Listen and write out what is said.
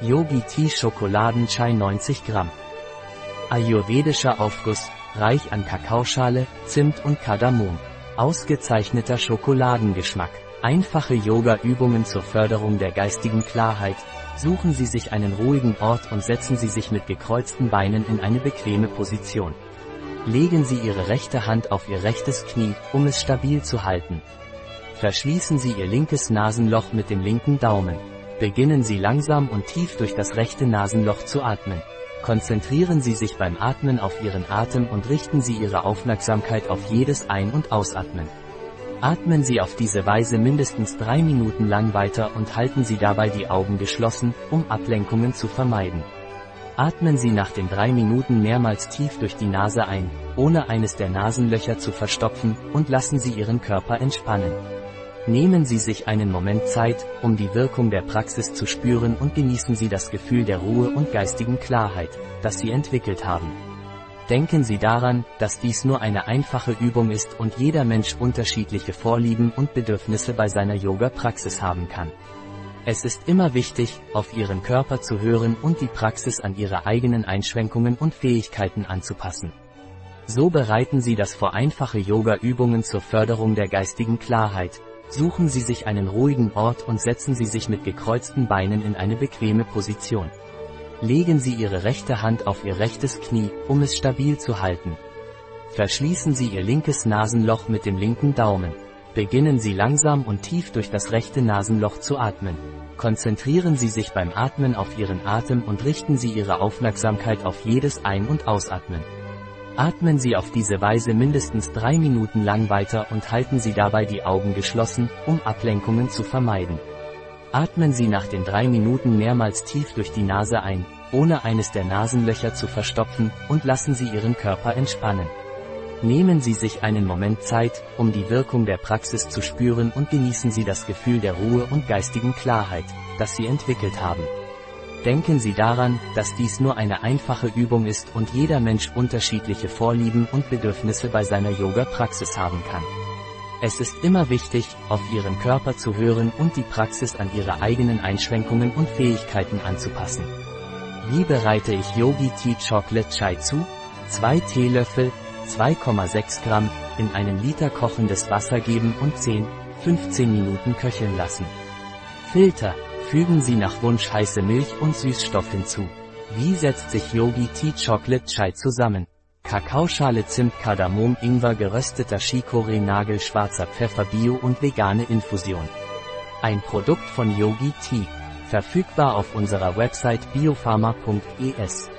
Yogi Tea Schokoladenchai 90 Gramm. Ayurvedischer Aufguss, reich an Kakaoschale, Zimt und Kardamom. Ausgezeichneter Schokoladengeschmack. Einfache Yoga-Übungen zur Förderung der geistigen Klarheit. Suchen Sie sich einen ruhigen Ort und setzen Sie sich mit gekreuzten Beinen in eine bequeme Position. Legen Sie Ihre rechte Hand auf Ihr rechtes Knie, um es stabil zu halten. Verschließen Sie Ihr linkes Nasenloch mit dem linken Daumen. Beginnen Sie langsam und tief durch das rechte Nasenloch zu atmen. Konzentrieren Sie sich beim Atmen auf Ihren Atem und richten Sie Ihre Aufmerksamkeit auf jedes Ein- und Ausatmen. Atmen Sie auf diese Weise mindestens drei Minuten lang weiter und halten Sie dabei die Augen geschlossen, um Ablenkungen zu vermeiden. Atmen Sie nach den drei Minuten mehrmals tief durch die Nase ein, ohne eines der Nasenlöcher zu verstopfen, und lassen Sie Ihren Körper entspannen. Nehmen Sie sich einen Moment Zeit, um die Wirkung der Praxis zu spüren und genießen Sie das Gefühl der Ruhe und geistigen Klarheit, das Sie entwickelt haben. Denken Sie daran, dass dies nur eine einfache Übung ist und jeder Mensch unterschiedliche Vorlieben und Bedürfnisse bei seiner Yoga-Praxis haben kann. Es ist immer wichtig, auf Ihren Körper zu hören und die Praxis an Ihre eigenen Einschränkungen und Fähigkeiten anzupassen. So bereiten Sie das vor einfache Yoga-Übungen zur Förderung der geistigen Klarheit, Suchen Sie sich einen ruhigen Ort und setzen Sie sich mit gekreuzten Beinen in eine bequeme Position. Legen Sie Ihre rechte Hand auf Ihr rechtes Knie, um es stabil zu halten. Verschließen Sie Ihr linkes Nasenloch mit dem linken Daumen. Beginnen Sie langsam und tief durch das rechte Nasenloch zu atmen. Konzentrieren Sie sich beim Atmen auf Ihren Atem und richten Sie Ihre Aufmerksamkeit auf jedes Ein- und Ausatmen. Atmen Sie auf diese Weise mindestens drei Minuten lang weiter und halten Sie dabei die Augen geschlossen, um Ablenkungen zu vermeiden. Atmen Sie nach den drei Minuten mehrmals tief durch die Nase ein, ohne eines der Nasenlöcher zu verstopfen, und lassen Sie Ihren Körper entspannen. Nehmen Sie sich einen Moment Zeit, um die Wirkung der Praxis zu spüren und genießen Sie das Gefühl der Ruhe und geistigen Klarheit, das Sie entwickelt haben. Denken Sie daran, dass dies nur eine einfache Übung ist und jeder Mensch unterschiedliche Vorlieben und Bedürfnisse bei seiner Yoga-Praxis haben kann. Es ist immer wichtig, auf Ihren Körper zu hören und die Praxis an Ihre eigenen Einschränkungen und Fähigkeiten anzupassen. Wie bereite ich Yogi Tea Chocolate Chai zu? 2 Teelöffel, 2,6 Gramm, in einen Liter kochendes Wasser geben und 10, 15 Minuten köcheln lassen. Filter, Fügen Sie nach Wunsch heiße Milch und Süßstoff hinzu. Wie setzt sich Yogi Tea Chocolate Chai zusammen? Kakaoschale Zimt Kardamom Ingwer gerösteter Chicorée Nagel schwarzer Pfeffer Bio und vegane Infusion. Ein Produkt von Yogi Tea. Verfügbar auf unserer Website biopharma.es.